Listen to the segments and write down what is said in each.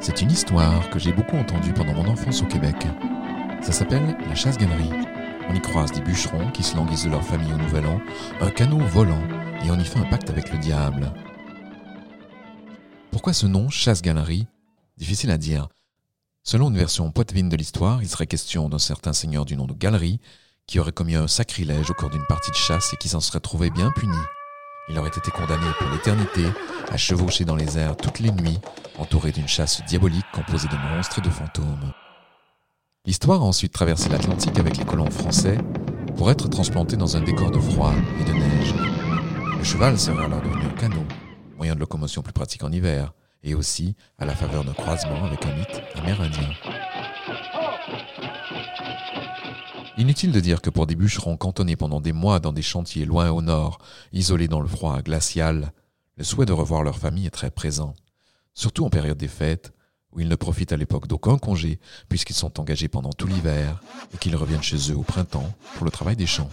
C'est une histoire que j'ai beaucoup entendue pendant mon enfance au Québec. Ça s'appelle la chasse-galerie. On y croise des bûcherons qui se languissent de leur famille au Nouvel An, un canot volant, et on y fait un pacte avec le diable. Pourquoi ce nom, chasse-galerie Difficile à dire. Selon une version poitevine de l'histoire, il serait question d'un certain seigneur du nom de Galerie qui aurait commis un sacrilège au cours d'une partie de chasse et qui s'en serait trouvé bien puni. Il aurait été condamné pour l'éternité à chevaucher dans les airs toutes les nuits, entouré d'une chasse diabolique composée de monstres et de fantômes. L'histoire a ensuite traversé l'Atlantique avec les colons français pour être transplanté dans un décor de froid et de neige. Le cheval serait alors devenu un canot, moyen de locomotion plus pratique en hiver, et aussi à la faveur d'un croisement avec un mythe amérindien. Inutile de dire que pour des bûcherons cantonnés pendant des mois dans des chantiers loin au nord, isolés dans le froid glacial, le souhait de revoir leur famille est très présent, surtout en période des fêtes, où ils ne profitent à l'époque d'aucun congé, puisqu'ils sont engagés pendant tout l'hiver et qu'ils reviennent chez eux au printemps pour le travail des champs.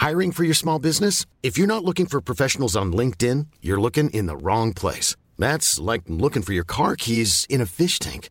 Hiring for your small business? If you're not looking for professionals on LinkedIn, you're looking in the wrong place. That's like looking for your car keys in a fish tank.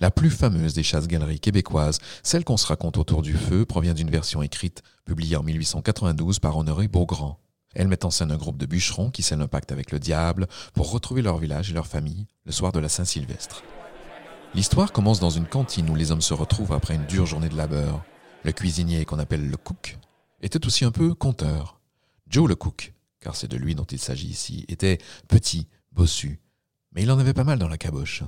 La plus fameuse des chasses-galeries québécoises, celle qu'on se raconte autour du feu, provient d'une version écrite publiée en 1892 par Honoré Beaugrand. Elle met en scène un groupe de bûcherons qui scellent un pacte avec le diable pour retrouver leur village et leur famille le soir de la Saint-Sylvestre. L'histoire commence dans une cantine où les hommes se retrouvent après une dure journée de labeur. Le cuisinier, qu'on appelle le cook, était aussi un peu conteur. Joe le cook, car c'est de lui dont il s'agit ici, était petit, bossu, mais il en avait pas mal dans la caboche.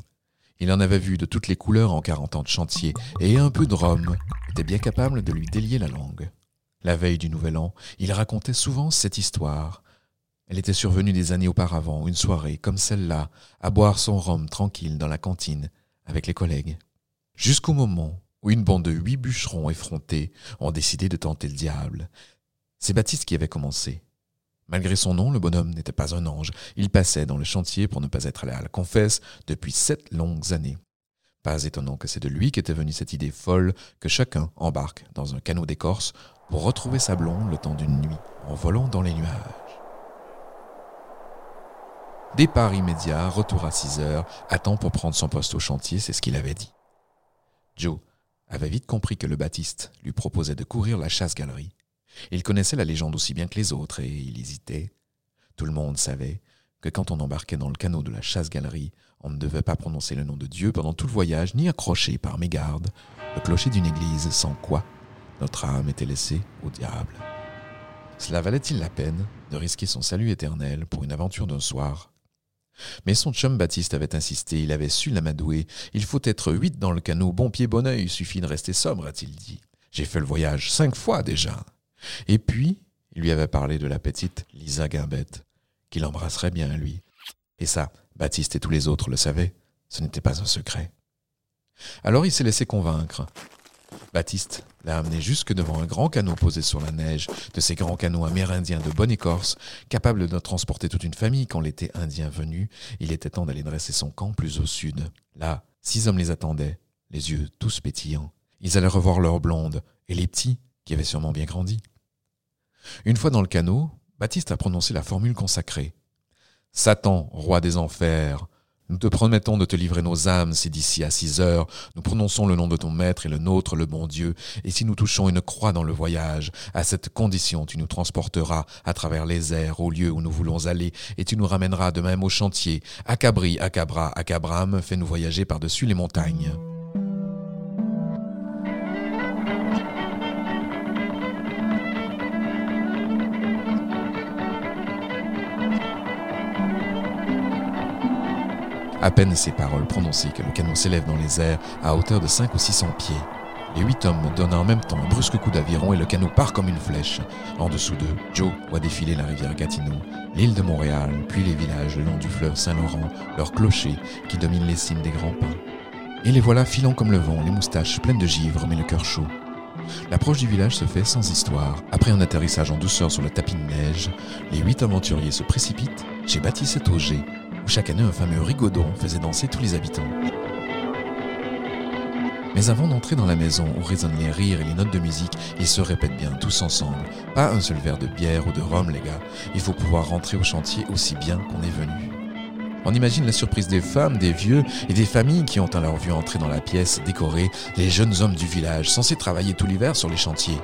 Il en avait vu de toutes les couleurs en quarante ans de chantier, et un peu de rhum était bien capable de lui délier la langue. La veille du Nouvel An, il racontait souvent cette histoire. Elle était survenue des années auparavant, une soirée comme celle-là, à boire son rhum tranquille dans la cantine, avec les collègues. Jusqu'au moment où une bande de huit bûcherons effrontés ont décidé de tenter le diable. C'est Baptiste qui avait commencé. Malgré son nom, le bonhomme n'était pas un ange. Il passait dans le chantier pour ne pas être allé à la confesse depuis sept longues années. Pas étonnant que c'est de lui qu'était venue cette idée folle que chacun embarque dans un canot d'écorce pour retrouver sa blonde le temps d'une nuit en volant dans les nuages. Départ immédiat, retour à 6 heures, temps pour prendre son poste au chantier, c'est ce qu'il avait dit. Joe avait vite compris que le Baptiste lui proposait de courir la chasse-galerie. Il connaissait la légende aussi bien que les autres et il hésitait. Tout le monde savait que quand on embarquait dans le canot de la chasse-galerie, on ne devait pas prononcer le nom de Dieu pendant tout le voyage, ni accrocher par mégarde le clocher d'une église, sans quoi notre âme était laissée au diable. Cela valait-il la peine de risquer son salut éternel pour une aventure d'un soir? Mais son chum Baptiste avait insisté, il avait su l'amadouer. Il faut être huit dans le canot, bon pied, bon oeil, suffit de rester sobre, a-t-il dit. J'ai fait le voyage cinq fois déjà. Et puis, il lui avait parlé de la petite Lisa Guimbette, qu'il embrasserait bien, lui. Et ça, Baptiste et tous les autres le savaient, ce n'était pas un secret. Alors il s'est laissé convaincre. Baptiste l'a amené jusque devant un grand canot posé sur la neige, de ces grands canots amérindiens de bonne écorce, capables de transporter toute une famille quand l'été indien venu, il était temps d'aller dresser son camp plus au sud. Là, six hommes les attendaient, les yeux tous pétillants. Ils allaient revoir leurs blondes, et les petits, qui avaient sûrement bien grandi. Une fois dans le canot, Baptiste a prononcé la formule consacrée. Satan, roi des enfers, nous te promettons de te livrer nos âmes si d'ici à six heures nous prononçons le nom de ton Maître et le nôtre, le bon Dieu, et si nous touchons une croix dans le voyage, à cette condition tu nous transporteras à travers les airs au lieu où nous voulons aller, et tu nous ramèneras de même au chantier. À Cabri, à Cabra, à Cabram, fais-nous voyager par-dessus les montagnes. À peine ces paroles prononcées que le canon s'élève dans les airs à hauteur de 5 ou 600 pieds. Les huit hommes donnent en même temps un brusque coup d'aviron et le canot part comme une flèche. En dessous d'eux, Joe voit défiler la rivière Gatineau, l'île de Montréal, puis les villages le long du fleuve Saint-Laurent, leurs clochers qui dominent les cimes des grands pins. Et les voilà filant comme le vent, les moustaches pleines de givre, mais le cœur chaud. L'approche du village se fait sans histoire. Après un atterrissage en douceur sur le tapis de neige, les huit aventuriers se précipitent chez Baptiste Auger, où chaque année un fameux rigodon faisait danser tous les habitants. Mais avant d'entrer dans la maison où résonnent les rires et les notes de musique, ils se répètent bien tous ensemble. Pas un seul verre de bière ou de rhum, les gars. Il faut pouvoir rentrer au chantier aussi bien qu'on est venu. On imagine la surprise des femmes, des vieux et des familles qui ont à leur vue entrer dans la pièce décorée les jeunes hommes du village censés travailler tout l'hiver sur les chantiers.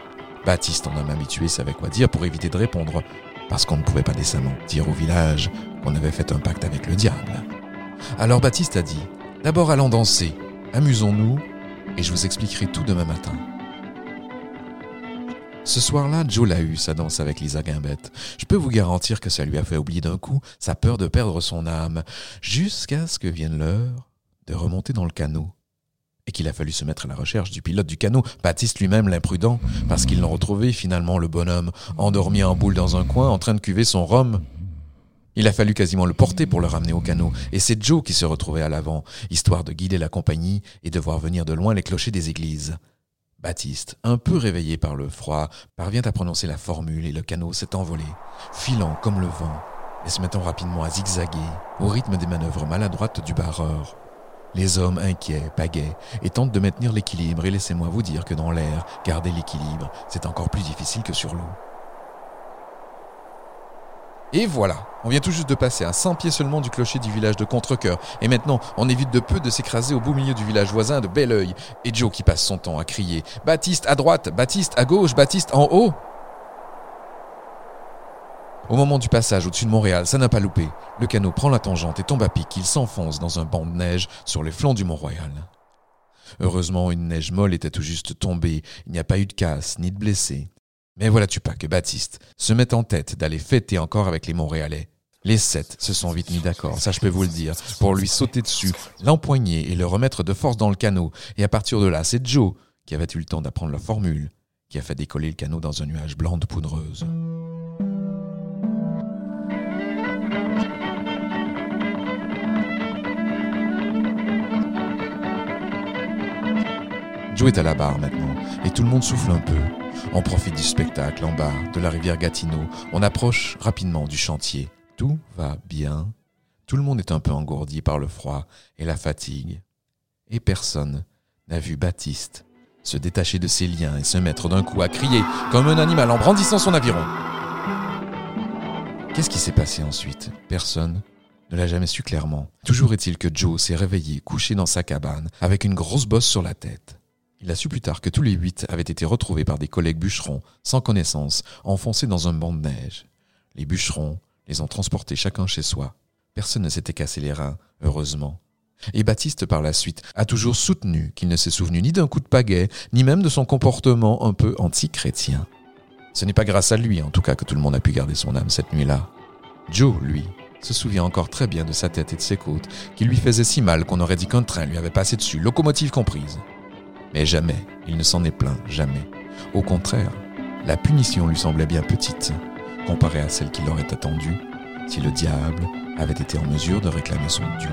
Baptiste, en homme habitué, savait quoi dire pour éviter de répondre, parce qu'on ne pouvait pas décemment dire au village qu'on avait fait un pacte avec le diable. Alors Baptiste a dit D'abord allons danser, amusons-nous, et je vous expliquerai tout demain matin. Ce soir-là, Joe l'a eu, sa danse avec Lisa Guimbette. Je peux vous garantir que ça lui a fait oublier d'un coup sa peur de perdre son âme, jusqu'à ce que vienne l'heure de remonter dans le canot. Et qu'il a fallu se mettre à la recherche du pilote du canot, Baptiste lui-même l'imprudent, parce qu'ils l'ont retrouvé finalement le bonhomme, endormi en boule dans un coin, en train de cuver son rhum. Il a fallu quasiment le porter pour le ramener au canot, et c'est Joe qui se retrouvait à l'avant, histoire de guider la compagnie et de voir venir de loin les clochers des églises. Baptiste, un peu réveillé par le froid, parvient à prononcer la formule et le canot s'est envolé, filant comme le vent et se mettant rapidement à zigzaguer au rythme des manœuvres maladroites du barreur. Les hommes inquiets pagaient et tentent de maintenir l'équilibre et laissez-moi vous dire que dans l'air, garder l'équilibre, c'est encore plus difficile que sur l'eau. Et voilà, on vient tout juste de passer à 100 pieds seulement du clocher du village de Contrecoeur. Et maintenant, on évite de peu de s'écraser au beau milieu du village voisin de Belleuil. Et Joe qui passe son temps à crier Baptiste à droite, Baptiste à gauche, Baptiste en haut. Au moment du passage au-dessus de Montréal, ça n'a pas loupé. Le canot prend la tangente et tombe à pic. Il s'enfonce dans un banc de neige sur les flancs du Mont-Royal. Heureusement, une neige molle était tout juste tombée. Il n'y a pas eu de casse ni de blessés. Mais voilà-tu pas que Baptiste se met en tête d'aller fêter encore avec les Montréalais. Les sept se sont vite mis d'accord, ça je peux vous le dire, pour lui sauter dessus, l'empoigner et le remettre de force dans le canot. Et à partir de là, c'est Joe, qui avait eu le temps d'apprendre la formule, qui a fait décoller le canot dans un nuage blanc de poudreuse. Joe est à la barre maintenant, et tout le monde souffle un peu. On profite du spectacle en bas de la rivière Gatineau. On approche rapidement du chantier. Tout va bien. Tout le monde est un peu engourdi par le froid et la fatigue. Et personne n'a vu Baptiste se détacher de ses liens et se mettre d'un coup à crier comme un animal en brandissant son aviron. Qu'est-ce qui s'est passé ensuite? Personne ne l'a jamais su clairement. Toujours est-il que Joe s'est réveillé, couché dans sa cabane, avec une grosse bosse sur la tête. Il a su plus tard que tous les huit avaient été retrouvés par des collègues bûcherons, sans connaissance, enfoncés dans un banc de neige. Les bûcherons les ont transportés chacun chez soi. Personne ne s'était cassé les reins, heureusement. Et Baptiste, par la suite, a toujours soutenu qu'il ne s'est souvenu ni d'un coup de pagaie, ni même de son comportement un peu anti-chrétien. Ce n'est pas grâce à lui, en tout cas, que tout le monde a pu garder son âme cette nuit-là. Joe, lui, se souvient encore très bien de sa tête et de ses côtes, qui lui faisaient si mal qu'on aurait dit qu'un train lui avait passé dessus, locomotive comprise. Mais jamais il ne s'en est plaint, jamais. Au contraire, la punition lui semblait bien petite, comparée à celle qu'il aurait attendue si le diable avait été en mesure de réclamer son dû.